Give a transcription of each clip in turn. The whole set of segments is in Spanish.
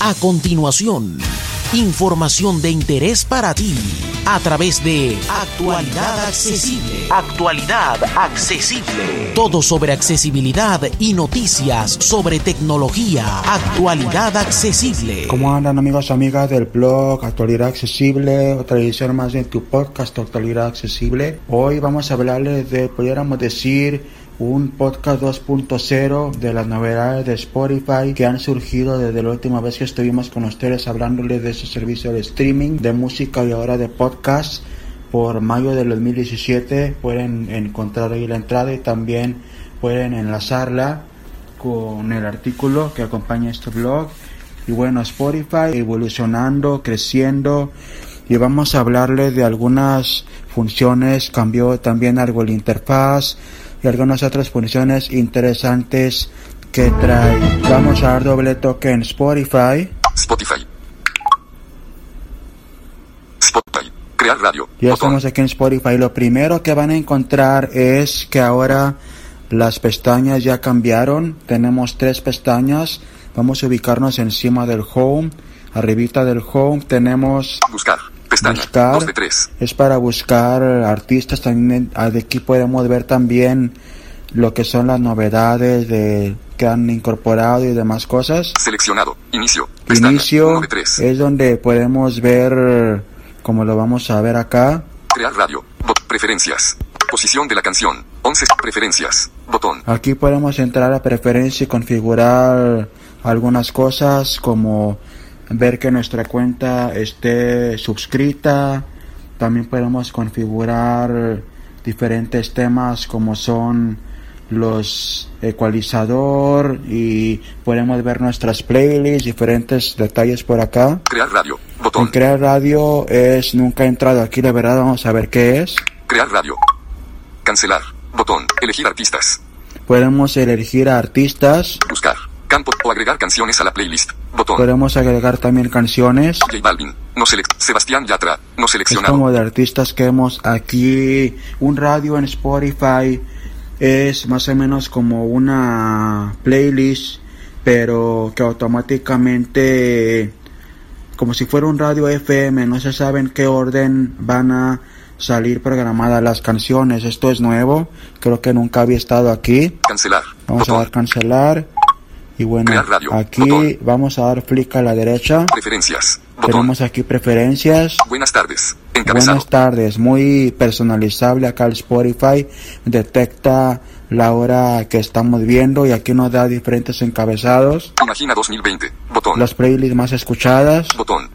A continuación, información de interés para ti a través de Actualidad Accesible. Actualidad Accesible. Todo sobre accesibilidad y noticias sobre tecnología. Actualidad Accesible. ¿Cómo andan amigos y amigas del blog Actualidad Accesible? Otra edición más de tu podcast Actualidad Accesible. Hoy vamos a hablarles de, pudiéramos decir, un podcast 2.0 de las novedades de Spotify que han surgido desde la última vez que estuvimos con ustedes hablándoles de ese servicio de streaming de música y ahora de podcast. Por mayo del 2017 pueden encontrar ahí la entrada y también pueden enlazarla con el artículo que acompaña este blog. Y bueno Spotify evolucionando creciendo y vamos a hablarles de algunas funciones. Cambió también algo la interfaz y algunas otras funciones interesantes que trae. Vamos a dar doble toque en Spotify. Spotify. Spotify. Crear radio. Ya Botón. estamos aquí en Spotify. Lo primero que van a encontrar es que ahora las pestañas ya cambiaron. Tenemos tres pestañas. Vamos a ubicarnos encima del home. Arribita del home tenemos Buscar. Pestaña. buscar. 2 de 3. Es para buscar artistas también. ah, aquí podemos ver también lo que son las novedades de que han incorporado y demás cosas. Seleccionado. Inicio. Pestaña. Inicio 1 de 3. es donde podemos ver, como lo vamos a ver acá, Crear radio. Preferencias. Posición de la canción. 11. Preferencias. Botón. Aquí podemos entrar a preferencia y configurar algunas cosas como ver que nuestra cuenta esté suscrita. También podemos configurar diferentes temas como son los ecualizador y podemos ver nuestras playlists, diferentes detalles por acá. Crear radio. En Botón. crear radio es nunca he entrado aquí, de verdad vamos a ver qué es. Crear radio. Cancelar. Botón. Elegir artistas. Podemos elegir a artistas, Buscar. Campo. O agregar canciones a la playlist. Botón. podemos agregar también canciones. J Balvin. No Sebastián Yatra. No Es seleccionado. como de artistas que hemos aquí. Un radio en Spotify es más o menos como una playlist, pero que automáticamente, como si fuera un radio FM, no se sabe en qué orden van a salir programadas las canciones. Esto es nuevo, creo que nunca había estado aquí. Cancelar. Vamos a dar cancelar. Y bueno, aquí Botón. vamos a dar flick a la derecha. Preferencias. Botón. Tenemos aquí preferencias. Buenas tardes. Encabezado. Buenas tardes, muy personalizable acá el Spotify, detecta la hora que estamos viendo y aquí nos da diferentes encabezados, Imagina 2020. Botón. las playlists más escuchadas, Botón.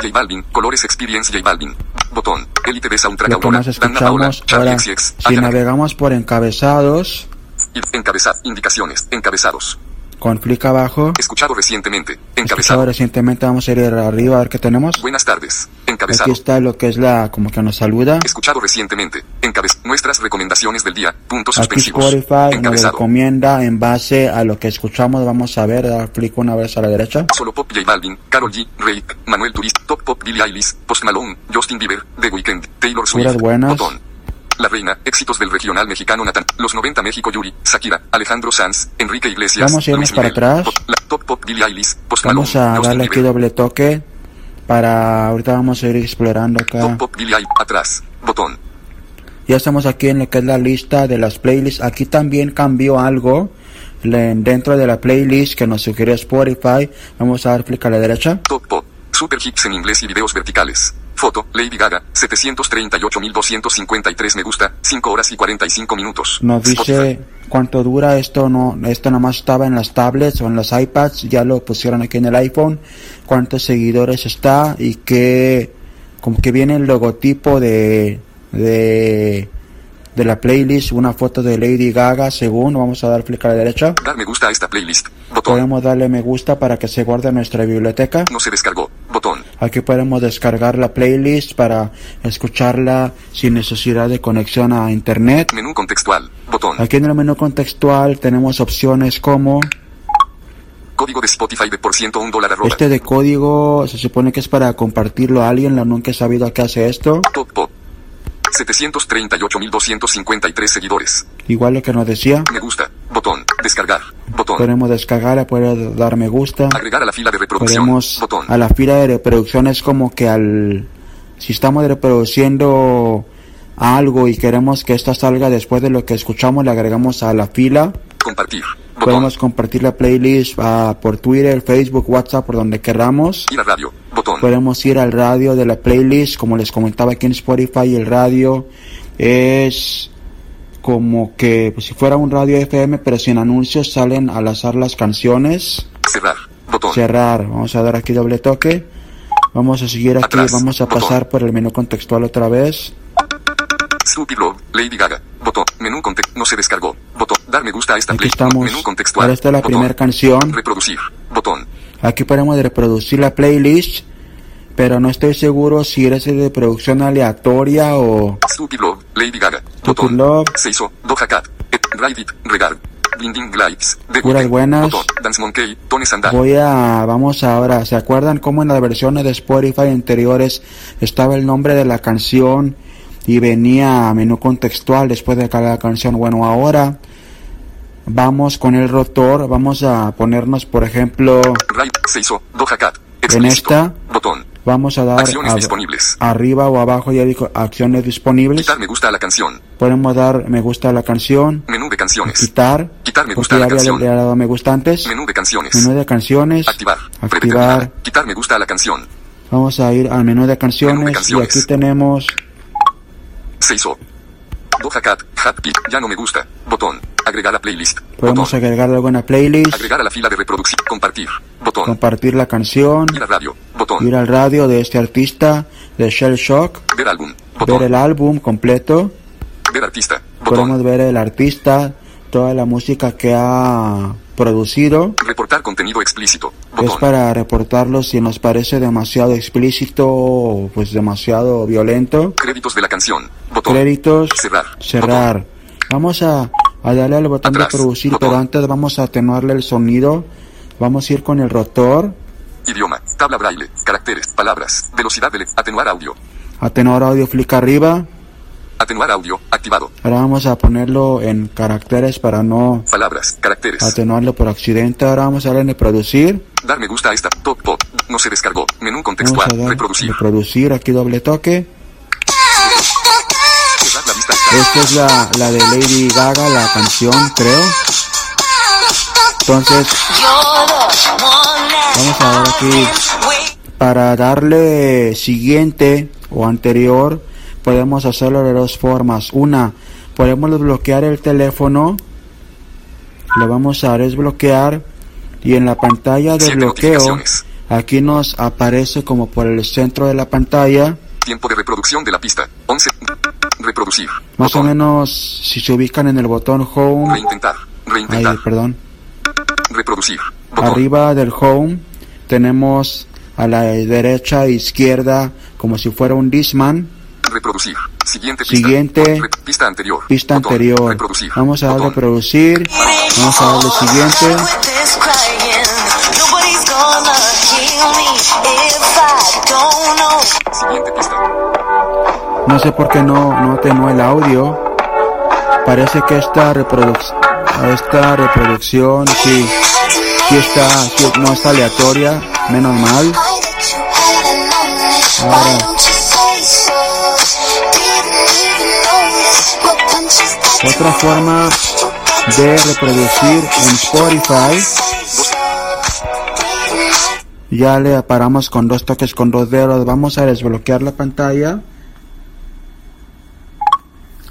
J Balvin. Colores Experience J Balvin. Botón. Elite de Soundtrack lo que más Paola. escuchamos. Ahora, si navegamos por encabezados, Encabezar. Indicaciones. Encabezados. Con clic abajo, Escuchado recientemente. escuchado Encabezado. recientemente, vamos a ir arriba a ver qué tenemos. Buenas tardes. Aquí Encabezado. está lo que es la, como que nos saluda. Escuchado recientemente. Encabez. Nuestras recomendaciones del día. Puntos Aquí suspensivos. Spotify nos Encabezado. recomienda en base a lo que escuchamos, vamos a ver, dar clic una vez a la derecha. Solo Pop J Balvin, Carol G, Rake, Manuel Turist, Top Pop Billie Eilish, Post Malone, Justin Bieber, The Weeknd, Taylor Swift, buenas. La Reina, éxitos del regional mexicano Natán, Los 90 México Yuri, Shakira, Alejandro Sanz, Enrique Iglesias, Vamos a irnos Luis para Miguel, atrás. Pop, la, Top Pop Billie Eilish, Post Vamos Malone, a darle aquí doble toque para ahorita vamos a ir explorando Top acá. Pop Billie Eilish, atrás, botón. Ya estamos aquí en lo que es la lista de las playlists. Aquí también cambió algo dentro de la playlist que nos sugirió Spotify. Vamos a dar clic a la derecha. Top Pop, Super Hits en inglés y videos verticales. Foto, Lady Gaga, 738.253 me gusta, 5 horas y 45 minutos. Nos dice cuánto dura esto. No, esto nomás estaba en las tablets o en los iPads. Ya lo pusieron aquí en el iPhone. Cuántos seguidores está y que como que viene el logotipo de de de la playlist, una foto de Lady Gaga, según, vamos a dar clic a la derecha. Dar me gusta a esta playlist. Botón. Podemos darle me gusta para que se guarde en nuestra biblioteca. No se descargó. Botón. Aquí podemos descargar la playlist para escucharla sin necesidad de conexión a internet. Menú contextual. Botón. Aquí en el menú contextual tenemos opciones como Código de Spotify de por ciento un dólar arroba. este de código, se supone que es para compartirlo a alguien, la nunca he sabido a qué hace esto. Top Pop. 738.253 seguidores. Igual lo que nos decía. Me gusta. Botón. Descargar. Botón. Podemos descargarla, puede dar me gusta. Agregar a la fila de reproducción. Podemos Botón. a la fila de reproducción es como que al si estamos reproduciendo algo y queremos que esta salga después de lo que escuchamos, le agregamos a la fila. Compartir. Podemos compartir la playlist por Twitter, Facebook, WhatsApp, por donde queramos. Ir a radio. Botón. Podemos ir al radio de la playlist, como les comentaba aquí en Spotify, el radio es como que pues, si fuera un radio FM, pero sin anuncios salen al azar las canciones. Cerrar. Botón. Cerrar, vamos a dar aquí doble toque. Vamos a seguir aquí, Atrás, vamos a botón. pasar por el menú contextual otra vez. Stupid Love. Lady Gaga. Botón. Menú context. No se descargó. Botón. Dar me gusta a esta Aquí play. estamos. Menú contextual. Ahora está la primera canción. Reproducir. Botón. Aquí podemos reproducir la playlist, pero no estoy seguro si es de producción aleatoria o Stupid Love. Lady Gaga. Botón. Love. Se hizo. Doja Cat. Et, Ride It. Regard. Blinding Lights. The Puras buenas. Botón. Dance Monkey. Tone Sandal. Voy a, vamos ahora, ¿se acuerdan cómo en las versiones de Spotify anteriores estaba el nombre de la canción y venía menú contextual después de cada canción? Bueno, ahora vamos con el rotor, vamos a ponernos, por ejemplo, Right. Se hizo. En esta Botón. vamos a dar Acciones a- disponibles. arriba o abajo, ya dijo acciones disponibles. Quitar me gusta a la canción. Podemos dar me gusta a la canción, Menú de canciones. quitar, Quitar me gusta a la había canción. le dado me gusta antes. Menú de canciones. Menú de canciones, Activar. activar. Quitar me gusta a la canción. Vamos a ir al menú de canciones, Menú de y canciones. aquí tenemos Se hizo. Doja Cat. Hat Pick. Ya no me gusta. Botón. Agregar a playlist. podemos Botón. agregar algo en la playlist, Agregar a la fila de reproducción. Compartir. Botón. compartir la canción, Ir a radio. Botón. ir al radio de este artista, de Shell Shock, Ver álbum. ver Botón. el álbum completo, Ver artista. podemos Botón. ver el artista, toda la música que ha producido. Reportar contenido explícito. Es Botón. para reportarlo si nos parece demasiado explícito o pues demasiado violento. Créditos de la canción. Botón. Créditos, Cerrar. cerrar. Vamos a, a darle al botón Atrás, de producir, botón. pero antes vamos a atenuarle el sonido. Vamos a ir con el rotor. Idioma. Tabla braille. Caracteres. Palabras. Velocidad de Atenuar audio. Atenuar audio, flick arriba. Atenuar audio. Activado. Ahora vamos a ponerlo en caracteres para no Palabras. Caracteres. atenuarlo por accidente. Ahora vamos a darle en producir. Dar me gusta a esta. Top pop. No se descargó. Menú contextual. Reproducir. reproducir. Aquí doble toque. Esta es la, la de Lady Gaga, la canción, creo. Entonces, vamos a ver aquí. Para darle siguiente o anterior, podemos hacerlo de dos formas. Una, podemos desbloquear el teléfono. Le vamos a desbloquear. Y en la pantalla de Siete bloqueo, aquí nos aparece como por el centro de la pantalla. Tiempo de reproducción de la pista. 11. Reproducir. Más o menos, si se ubican en el botón Home. Reintentar. Reintentar. perdón. Reproducir. Botón. Arriba del home tenemos a la derecha e izquierda como si fuera un Disman. Reproducir. Siguiente pista. Siguiente. Pista anterior. Pista Botón. anterior. Reproducir. Vamos a darle Botón. producir. Vamos a darle siguiente. Siguiente pista. No sé por qué no, no atenuó el audio. Parece que esta reproducción, esta reproducción, sí, sí está, sí, no está aleatoria, menos mal. Ahora. Otra forma de reproducir en Spotify. Ya le paramos con dos toques con dos dedos. Vamos a desbloquear la pantalla.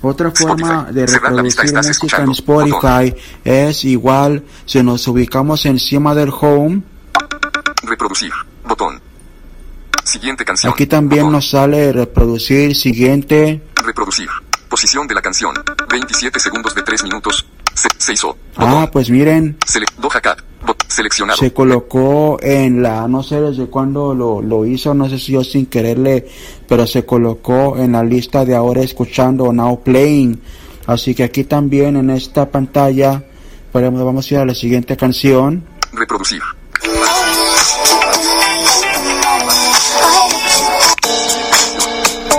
Otra forma Spotify. de reproducir música en. Spotify es igual si nos ubicamos encima del home. Reproducir. Botón. Siguiente canción. Aquí también nos sale reproducir siguiente. Reproducir. Posición de la canción. 27 segundos de 3 minutos. Se, se hizo. Ah, pues miren, Sele Doja seleccionado. se colocó en la, no sé desde cuándo lo, lo hizo, no sé si yo sin quererle, pero se colocó en la lista de ahora escuchando Now Playing. Así que aquí también en esta pantalla podemos, vamos a ir a la siguiente canción. Reproducir.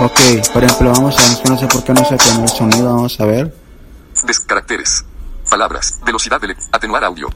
Ok, por ejemplo, vamos a ver, no sé por qué no se pone el sonido, vamos a ver. Des caracteres. Palabras. Velocidad de Atenuar audio.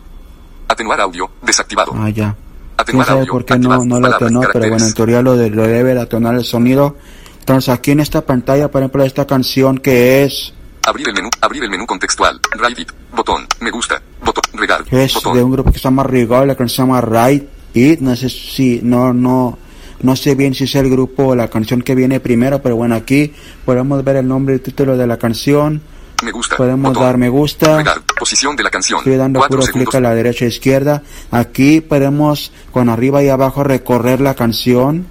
Atenuar audio. Desactivado. Ah, ya. ¿Quién Atenuar sabe audio. por qué no, no lo atenó? Pero bueno, en teoría lo, de, lo debe de atonar el sonido. Entonces aquí en esta pantalla, por ejemplo, esta canción que es, Abrir el menú. Abrir el menú contextual. It. Botón. Me gusta. Botón. Regar. que es Botón. de un grupo que se llama Rigor, la canción se llama Right It. No sé si, no, no, no sé bien si es el grupo o la canción que viene primero, pero bueno, aquí podemos ver el nombre y el título de la canción. Me gusta. Podemos Botón. dar me gusta. Posición de la canción. Estoy dando puro clic a la derecha e izquierda. Aquí podemos con arriba y abajo recorrer la canción,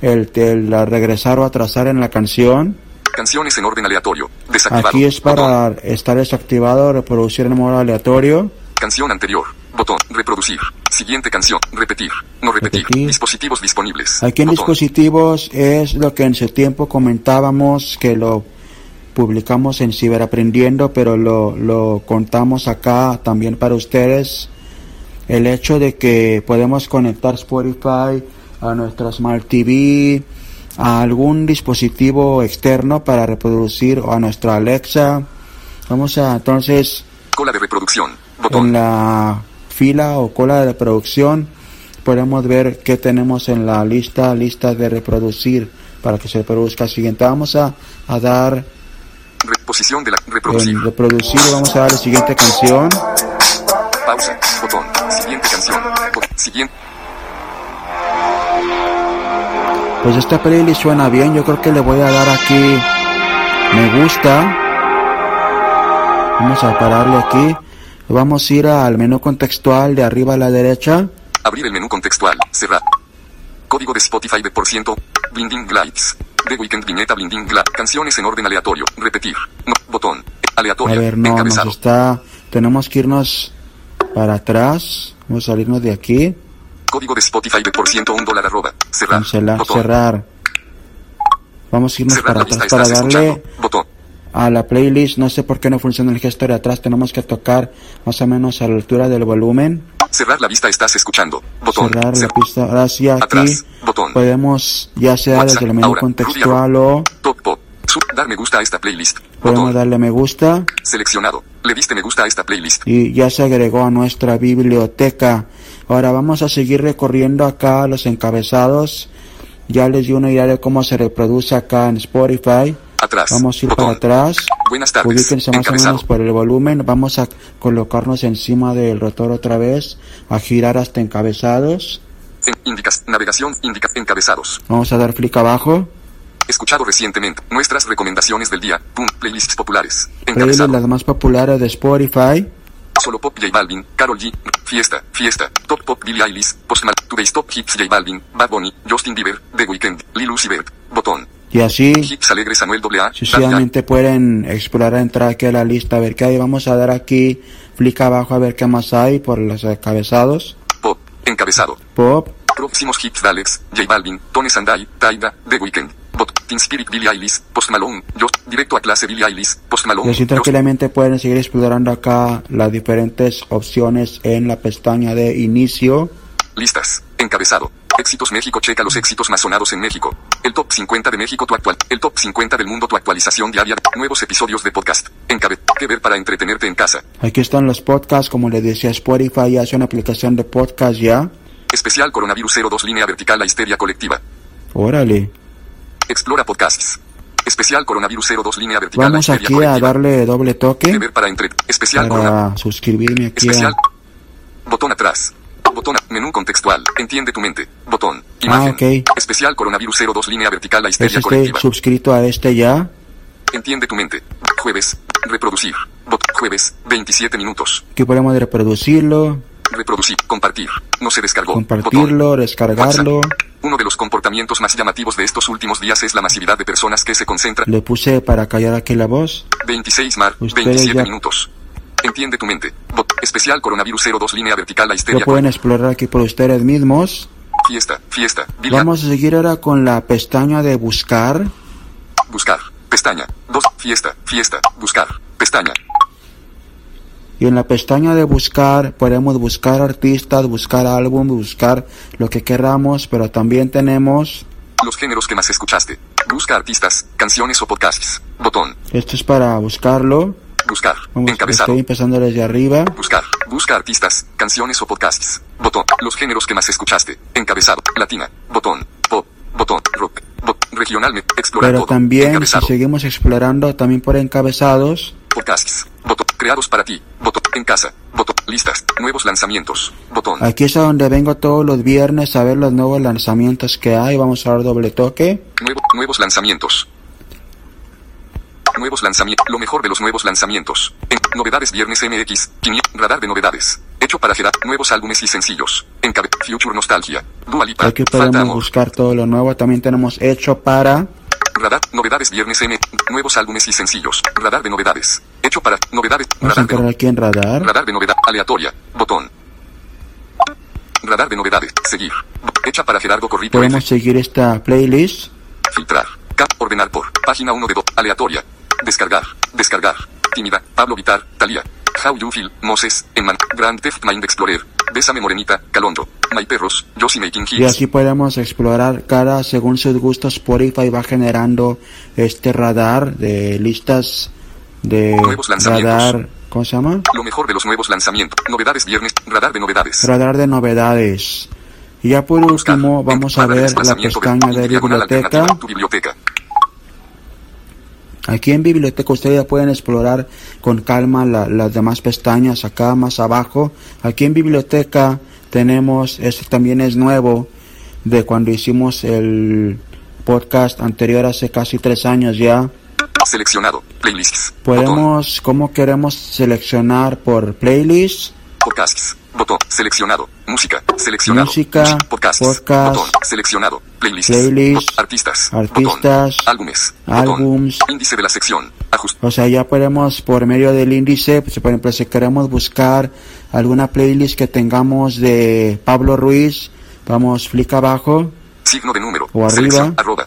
el, el la regresar o atrasar en la canción. Canciones en orden aleatorio. Desactivado. Aquí es Botón. para estar desactivado, reproducir en modo aleatorio. Canción anterior. Botón. Reproducir. Siguiente canción. Repetir. No repetir. Repetir. Dispositivos disponibles. Aquí en Botón. dispositivos es lo que en su tiempo comentábamos que lo publicamos en Ciberaprendiendo, pero lo, lo contamos acá también para ustedes. El hecho de que podemos conectar Spotify a nuestra Smart TV, a algún dispositivo externo para reproducir o a nuestra Alexa. Vamos a entonces Cola de reproducción. en Botón. la fila o cola de reproducción podemos ver qué tenemos en la lista lista de reproducir para que se reproduzca siguiente vamos a, a dar Reposición de la. Reproducir. en reproducir vamos a dar la siguiente canción Pausa. Botón. Siguiente canción. Bot- Siguiente. pues esta playlist suena bien yo creo que le voy a dar aquí me gusta vamos a pararle aquí vamos a ir al menú contextual de arriba a la derecha Abrir el menú contextual. Cerrar. Código de Spotify de por ciento. Blinding Lights. The Weekend Viñeta Blinding Light. Canciones en orden aleatorio. Repetir. No. Botón. A Aleatorio. ver, no, Encabezado. nos está. Tenemos que irnos para atrás. Vamos a salirnos de aquí. Código de Spotify de por ciento un dólar arroba. Cerrar. Cancelar, Botón. cerrar. Vamos a irnos Cerrar para atrás para darle. Botón. A la playlist. No sé por qué no funciona el gesto de atrás. Tenemos que tocar más o menos a la altura del volumen. Cerrar la vista. Estás escuchando. Botón. Cerrar la pista. Ahora sí, aquí Atrás. Botón. podemos, ya sea WhatsApp, desde el menú ahora, contextual o Top pop. Dar me gusta a esta playlist. podemos Botón. darle me gusta. Seleccionado. Le diste me gusta a esta playlist. y ya se agregó a nuestra biblioteca. Ahora vamos a seguir recorriendo acá los encabezados. Ya les di una idea de cómo se reproduce acá en Spotify. Atrás. Vamos a ir Botón. para atrás. Buenas tardes. Ubíquense más o menos por el volumen. Vamos a colocarnos encima del rotor otra vez. A girar hasta encabezados. En- indicas. Navegación. Indica. Encabezados. Vamos a dar clic abajo. Escuchado recientemente. Nuestras recomendaciones del día. Pum. Playlists populares. Encabezado. las más populares de Spotify. Solo Pop J Balvin, Carol G, Fiesta, Fiesta, Top Pop Billie Eilish, Post Today's Top Hits J Balvin, Bad Bunny, Justin Bieber, The Weeknd, Lil Uzi Vert, Botón, Y así sucesivamente pueden explorar, entrar aquí a la lista, a ver qué hay. Vamos a dar aquí clic abajo a ver qué más hay por los encabezados. Pop, Encabezado, Pop, Próximos hits de Alex, J Balvin, Tone Sandai, Taida, The Weeknd, Bot, Teen Spirit Billie Eilish, Post Malone, Just, Directo a clase Billie Eilish, Post y Malone, así Just, tranquilamente pueden seguir explorando acá las diferentes opciones en la pestaña de inicio. Listas. Encabezado. Éxitos México. Checa los éxitos más sonados en México. El top 50 de México tu actual. El top 50 del mundo tu actualización diaria. Nuevos episodios de podcast. Encabe. Que ver para entretenerte en casa. Aquí están los podcasts, como les decía, Spotify ya es una aplicación de podcast ya. Especial Coronavirus 02 Línea Vertical La Histeria Colectiva. Órale. Explora podcasts. Especial Coronavirus 02 Línea Vertical Vamos aquí a darle doble Que toque ver para entre. Especial para suscribirme aquí Especial. a... Botón atrás. Botón. Menú contextual. Entiende tu mente. Botón. Ah, Imagen. ok. Especial Coronavirus 02 Línea Vertical La Es Histeria estoy Colectiva. suscrito a este ya. Entiende tu mente. Jueves. Reproducir. Bot. Jueves. 27 minutos. Aquí podemos reproducirlo, Reproducir. Compartir. No se descargó. compartirlo, Botón. descargarlo. WhatsApp. Uno de los comportamientos más llamativos de estos últimos días es la masividad de personas que se concentran. Le puse para callar aquí la voz. 26 mar. Ustedes 27 ya- minutos. Entiende tu mente. Bot. Especial Coronavirus 02 Línea Vertical La Lo Histeria pueden explorar aquí por ustedes mismos. Fiesta. Fiesta. Billie- Vamos a seguir ahora con la pestaña de buscar. Buscar. Pestaña. 2. Fiesta. Fiesta. Buscar. Pestaña. Y en la pestaña de buscar podemos buscar artistas, buscar álbum, buscar lo que queramos, pero también tenemos, Los géneros que más escuchaste. Busca artistas, canciones o podcasts. Botón. esto es para buscarlo, Buscar. Vamos, Encabezado. estoy empezando desde arriba. Buscar. Busca artistas, canciones o podcasts. Botón. Los géneros que más escuchaste. Encabezado. Latina. Botón. Pop. Botón. Rock. Bot- regional. me- Explorar Pero todo. también, si seguimos explorando, también por encabezados, Podcasts. Botón. Creados para ti. Botón. En casa. Botón. Listas. Nuevos lanzamientos. Botón. aquí es a donde vengo todos los viernes a ver los nuevos lanzamientos que hay. Vamos a dar doble toque. Nuevo- nuevos lanzamientos. Nuevos lanzamientos. Lo mejor de los nuevos lanzamientos. En novedades Viernes MX. 500. Radar de novedades. Hecho para Gerard. Nuevos álbumes y sencillos. Encabe. Future Nostalgia. Dua Lipa. Aquí podemos buscar todo lo nuevo. También tenemos hecho para. Radar. Novedades Viernes M. Nuevos álbumes y sencillos. Radar de novedades. Hecho para. Novedades. Vamos a Radar de, entrar aquí en radar. radar de novedad. Aleatoria. Botón. Radar de novedades. Seguir. Hecha para Gerardo Corrito F. Podemos seguir esta playlist. Filtrar. Cap. Ordenar por. Página 1 de 2. Aleatoria. Descargar. Descargar. Tímida. Pablo Vitar. Talía. How You Feel. Moses. Eman. Grand Theft Mind Explorer. Bésame Morenita. Calondro. My Perros. Josie Making Y Hits. aquí podemos explorar cada, según sus gustos, Spotify va generando este radar de listas de Nuevos lanzamientos. radar, ¿cómo se llama? Lo mejor de los nuevos lanzamientos. Novedades viernes. Radar de novedades. Radar de novedades. Y ya por último vamos a ver la pestaña de. Tu biblioteca. Aquí en biblioteca ustedes ya pueden explorar con calma la- las demás pestañas acá más abajo. Aquí en biblioteca tenemos, este también es nuevo, de cuando hicimos el podcast anterior hace casi tres años ya. Seleccionado. Playlists. Podemos, ¿cómo queremos seleccionar por playlist? Podcasts. Botón. Seleccionado. Música. Seleccionado. Música, Podcasts. podcast, Botón. Seleccionado. Playlists. playlist, Artistas. artistas, Botón. Álbumes. Botón. álbums. Índice de la sección. Ajust. O sea, ya podemos por medio del índice, pues, por ejemplo, si queremos buscar alguna playlist que tengamos de Pablo Ruiz, vamos clic abajo, Signo de número. O arriba. Arroba.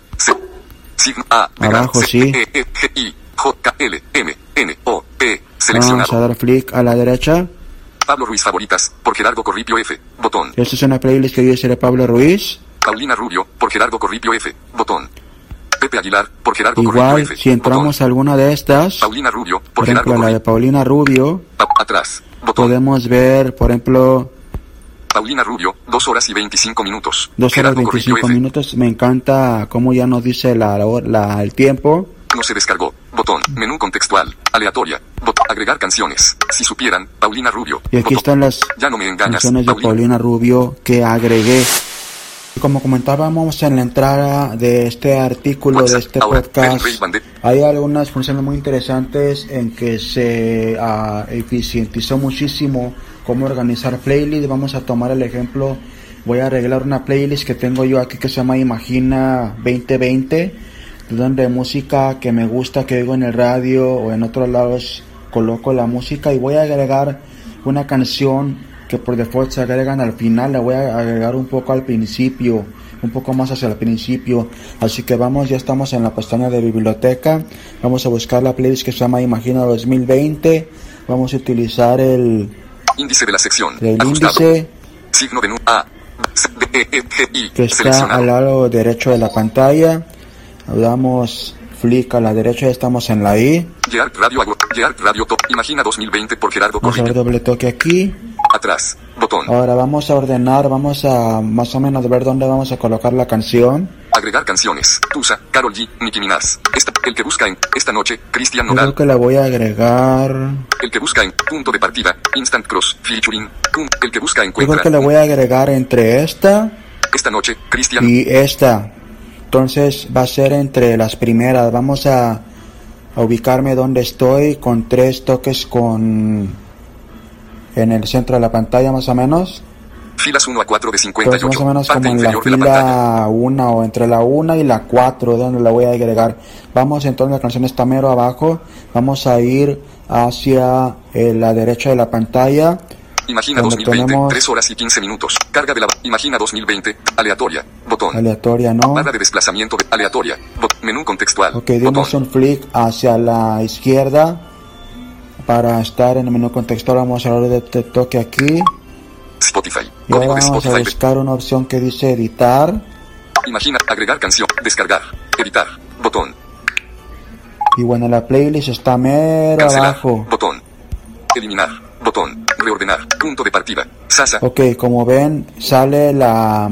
Signo A. Abajo, sí. E, E, G, I. J, L, M, N, O, P. vamos a Seleccionado. dar clic a la derecha. Pablo Ruiz favoritas. Por Gerardo Corripio F. Botón. Esta es una playlist que dice de Pablo Ruiz. Paulina Rubio. Por Gerardo Corripio F. Botón. Pepe Aguilar. Por Gerardo Igual, Corripio F. si entramos a alguna de estas, Botón. Paulina Rubio. Por, por Gerardo ejemplo, la de. Paulina Rubio, Pa- atrás. Botón. podemos ver, por ejemplo, Paulina Rubio. 2 horas y 25 minutos. 2 horas Gerardo Corripio 25 F. minutos. Me encanta cómo ya nos dice la, la- el tiempo. No se descargó. Botón. Menú contextual. Aleatoria. Botón. Agregar canciones. Si supieran. Paulina Rubio. Y aquí Botón. están las Ya no me engañas. canciones de Paulina. Paulina Rubio que agregué. Como comentábamos en la entrada de este artículo, de este ahora, podcast, hay algunas funciones muy interesantes en que se ah, eficientizó muchísimo cómo organizar playlists. Vamos a tomar el ejemplo, voy a arreglar una playlist que tengo yo aquí que se llama Imagina 2020, donde música que me gusta, que oigo en el radio o en otros lados, coloco la música y voy a agregar una canción que por default se agregan al final, la voy a agregar un poco al principio, un poco más hacia el principio. Así que vamos, ya estamos en la pestaña de biblioteca. Vamos a buscar la playlist que se llama Imagina 2020. Vamos a utilizar el, Índice de la sección. el Ajustado. índice Signo de nu A. C, D, E, G, I. que está al lado derecho de la pantalla. Damos flick a la derecha, estamos en la I. Gear Radio. Gear Radio Top. Imagina 2020 por Gerardo Vamos a Corripio. doble toque aquí. Atrás. Botón. Ahora vamos a ordenar, vamos a más o menos ver dónde vamos a colocar la canción. Agregar canciones. Tusa, Carol G, Nicki Minaj. Esta, el que busca en esta noche, Cristian Yo creo Nodal. que la voy a agregar. El que busca en punto de partida, Instant Cross, featuring. El que busca Yo creo encuentra. que la voy a agregar entre esta Esta noche, Cristian. y esta. Entonces va a ser entre las primeras. Vamos a, a ubicarme donde estoy con tres toques con en el centro de la pantalla más o menos. Filas 1 a 4 de Entonces 58. más o menos como en la fila 1 o entre la 1 y la 4 donde la voy a agregar. Vamos entonces, la canción está mero abajo. Vamos a ir hacia eh, la derecha de la pantalla. Imagina Donde 2020, tenemos- 3 horas y 15 minutos. Carga de la. Imagina 2020, aleatoria. Botón. Aleatoria, ¿no? Barra de desplazamiento de aleatoria. Menú contextual. Ok, dimos un flick hacia la izquierda para estar en el menú contextual. Vamos a darle de este toque aquí. Spotify. Y ahora vamos a Spotify. buscar una opción que dice editar. Imagina, agregar canción, descargar, editar, botón. Y bueno, la playlist está mero Cancelar. abajo. Botón. Eliminar. Botón. Reordenar. Punto de partida. Sasa. Ok, como ven, sale la...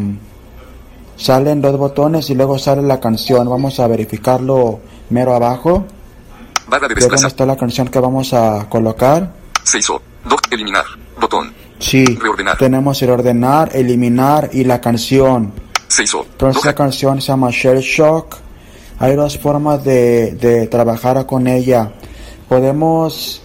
Salen dos botones y luego sale la canción. Vamos a verificarlo mero abajo. Barra de ¿De dónde desplazar. está la canción que vamos a colocar? Se hizo. Dos. Eliminar. Botón. Sí, Reordenar. tenemos el ordenar, eliminar y la canción. Se hizo. Entonces la canción se llama Shell Shock. Hay dos formas de, de trabajar con ella. Podemos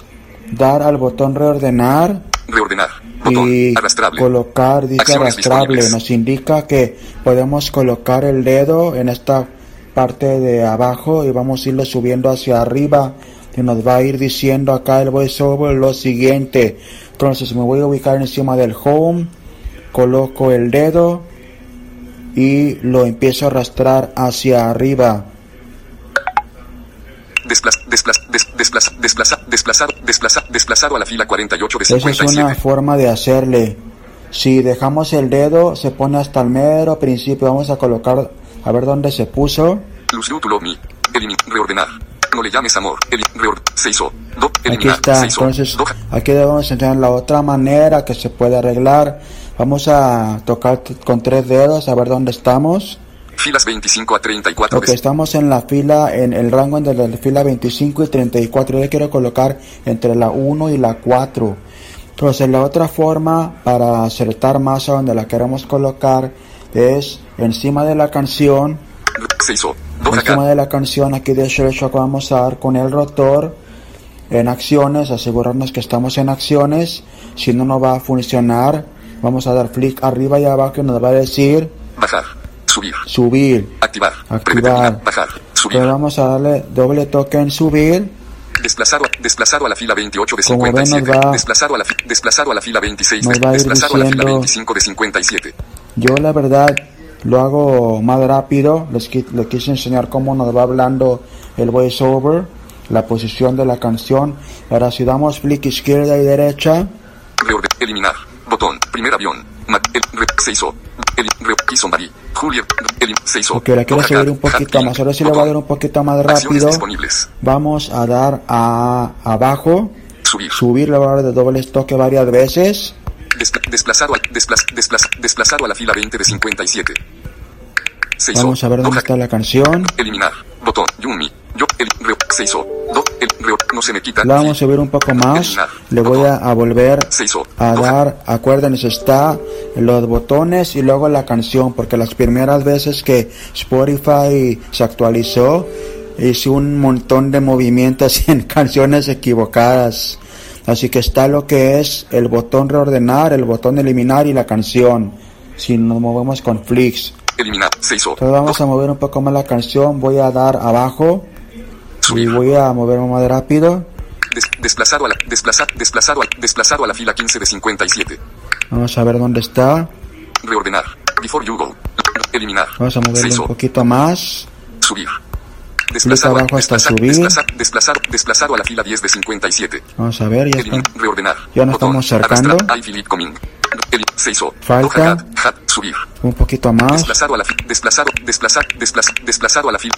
dar al botón reordenar Reordenar. Botón. y Arrastrable. colocar, dice Acciones arrastrable, nos indica que podemos colocar el dedo en esta parte de abajo y vamos a irlo subiendo hacia arriba y nos va a ir diciendo acá el voiceover lo siguiente. Entonces me voy a ubicar encima del home, coloco el dedo y lo empiezo a arrastrar hacia arriba. Desplaz, desplaz, des, desplaza, desplaza, desplazado, desplaza, desplazado a la fila 48 de Esa es 57. una forma de hacerle. Si dejamos el dedo, se pone hasta el mero principio. Vamos a colocar, a ver dónde se puso. Reordenar. No le llames amor. Se hizo. Aquí está. Entonces, aquí debemos enseñar la otra manera que se puede arreglar. Vamos a tocar con tres dedos a ver dónde estamos. Filas 25 a 34 Ok, estamos en la fila, en el rango entre la fila 25 y 34. Yo le quiero colocar entre la 1 y la 4. Entonces, la otra forma para acertar más a donde la queremos colocar es encima de la canción. Se hizo. Encima de la canción aquí de Shock vamos a dar con el rotor en acciones, asegurarnos que estamos en acciones. Si no, no va a funcionar. Vamos a dar flick arriba y abajo y nos va a decir Bajar. Subir. subir. Activar. Activar. Bajar. Subir. Entonces vamos a darle doble toque en subir. Desplazado, a- desplazado a la fila 28 de Como ven, nos 57. va- desplazado, a la desplazado a la fila 26. nos de- a desplazado a la fila diciendo- 25 de 57. Yo la verdad lo hago más rápido. Les, les quise enseñar cómo nos va hablando el voiceover, la posición de la canción. Ahora si damos flick izquierda y derecha. Reorde, eliminar. Botón. Primer avión. Se hizo. Ok, la quiero subir un poquito más. Ahora sí le voy a dar un poquito más rápido. Vamos a dar a abajo. Subir. Subir, le voy a dar de doble toque varias veces. Despla- desplazado, desplaz, desplaz, desplazado a la fila 20 de 57. Se hizo. Vamos a ver dónde está la canción. Eliminar. Botón. Yumi. Yo. El, re, se hizo. Do, el, re, no se me quita. La vamos a subir un poco más. Eliminar. Le voy a, a volver Se hizo. a Doja- dar, acuérdense, está los botones y luego la canción, porque las primeras veces que Spotify se actualizó, hice un montón de movimientos en canciones equivocadas. Así que está lo que es el botón reordenar, el botón eliminar y la canción. Si nos movemos con flicks. Eliminar. Se hizo. Entonces vamos a mover un poco más la canción, voy a dar abajo y voy a mover más rápido. Des- desplazado a la, desplaza- desplazado, al, desplazado a la fila 15 de 57. Vamos a ver dónde está. Reordenar. Before you go. Eliminar. Vamos a hizo. un poquito más. Subir. Desplazado, abajo hasta desplaza- subir. desplaza- desplazado, desplazado a la fila 10 de 57. Vamos a ver, ya está. Eliminar. Reordenar. Ya nos estamos acercando. Hizo. Falta. Subir. Un poquito más. Desplazado a la fila. Desplazado. Desplazar. Desplazar. Desplazado a la fila.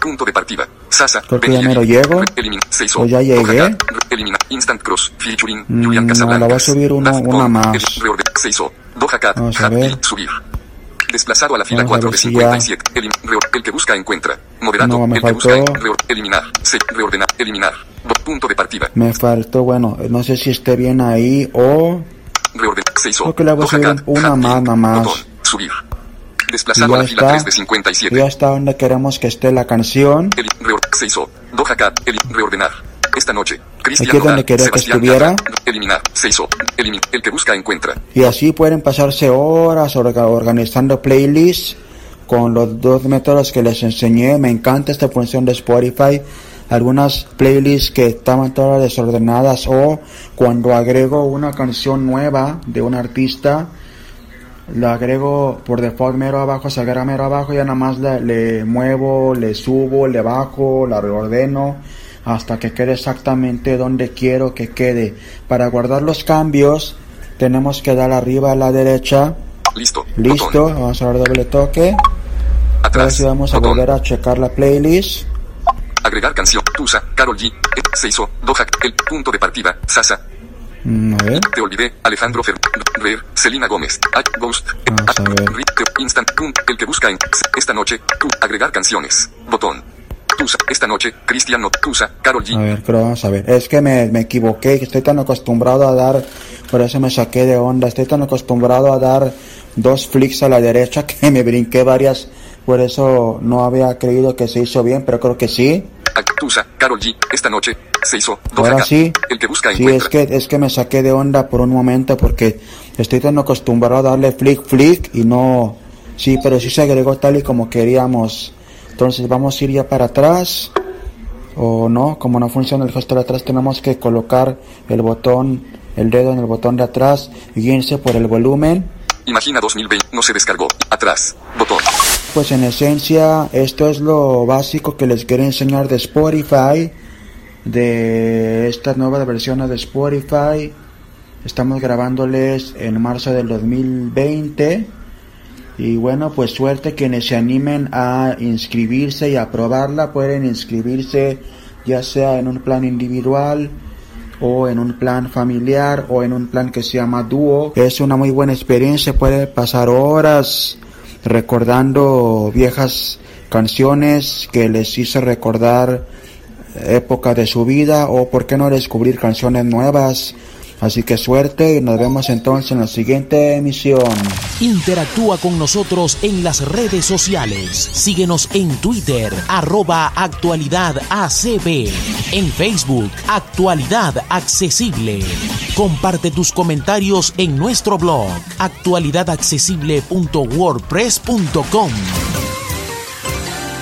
Punto de partida. Sasa. Creo que ya mero Yeli, llego. Se hizo. Pues ya llegué. Cat, re- Elimina. Instant cross. Featuring. Mm, Julian no, Casablancas. la voy a subir uno- una más. Cat. Vamos a ver. subir. Desplazado a la fila Vamos a 4 ver de si ya- 57. Elim, reor- el que busca encuentra. Moderato. No, me el que busca faltó. en- reor- eliminar. Se, reordenar. Eliminar. Punto de partida. Me faltó, bueno, no sé si esté bien ahí o... Reorden. Se hizo. Creo que le voy a subir una Hat, más, y- nada más. botón, Subir. Y Desplazado ya a la fila está. 3 de 57. Ya está donde queremos que esté la canción. Eli- reor- se hizo. Doja Cat. Eli- reordenar. Esta noche. Aquí es donde quería que estuviera. Eliminar. Se hizo. Elimin. El que busca encuentra. Y así pueden pasarse horas orga- organizando playlists con los dos métodos que les enseñé. Me encanta esta función de Spotify. Algunas playlists que estaban todas desordenadas o cuando agrego una canción nueva de un artista, la agrego por default mero abajo, se agrega mero abajo, ya nada más le, le muevo, le subo, le bajo, la reordeno hasta que quede exactamente donde quiero que quede. Para guardar los cambios tenemos que dar arriba a la derecha. Listo. Listo, Botón. vamos a dar doble toque. Ahora Atrás. sí vamos a Botón. volver a checar la playlist. Agregar canción. Tusa, Carol G. Eh, Se hizo. Doha. El punto de partida. Sasa. Mm, a ver. Te olvidé. Alejandro Fer. Rer. Selena Gómez. Ghost. Vamos a ver. Ri- te- Instant. El que busca en. Esta noche. Tú. Agregar canciones. Botón. Tusa. Esta noche. Cristian No. Tusa. Carol A G. ver, pero vamos a ver. Es que me, me equivoqué, estoy tan acostumbrado a dar, por eso me saqué de onda, estoy tan acostumbrado a dar dos flicks a la derecha que me brinqué varias, por eso no había creído que se hizo bien, pero creo que sí. Tusa. Carol G. Esta noche. Se hizo. Ahora sí. El que busca Sí, encuentra. es que, es que me saqué de onda por un momento porque estoy tan acostumbrado a darle flick, flick y no, sí, pero sí se agregó tal y como queríamos. Entonces vamos a ir ya para atrás o no, como no funciona el gesto de atrás tenemos que colocar el botón, el dedo en el botón de atrás guíense por el volumen. Imagina 2020. No se descargó. Atrás. Botón. Pues en esencia esto es lo básico que les quería enseñar de Spotify, de estas nuevas versiones de Spotify. Estamos grabándoles en marzo del 2020. Y bueno, pues suerte quienes se animen a inscribirse y a probarla. Pueden inscribirse ya sea en un plan individual o en un plan familiar o en un plan que se llama dúo. Es una muy buena experiencia, puede pasar horas recordando viejas canciones que les hizo recordar época de su vida o por qué no descubrir canciones nuevas. Así que suerte y nos vemos entonces en la siguiente emisión. Interactúa con nosotros en las redes sociales. Síguenos en Twitter, arroba actualidad. En Facebook, Actualidad Accesible. Comparte tus comentarios en nuestro blog, actualidadaccesible.wordpress.com.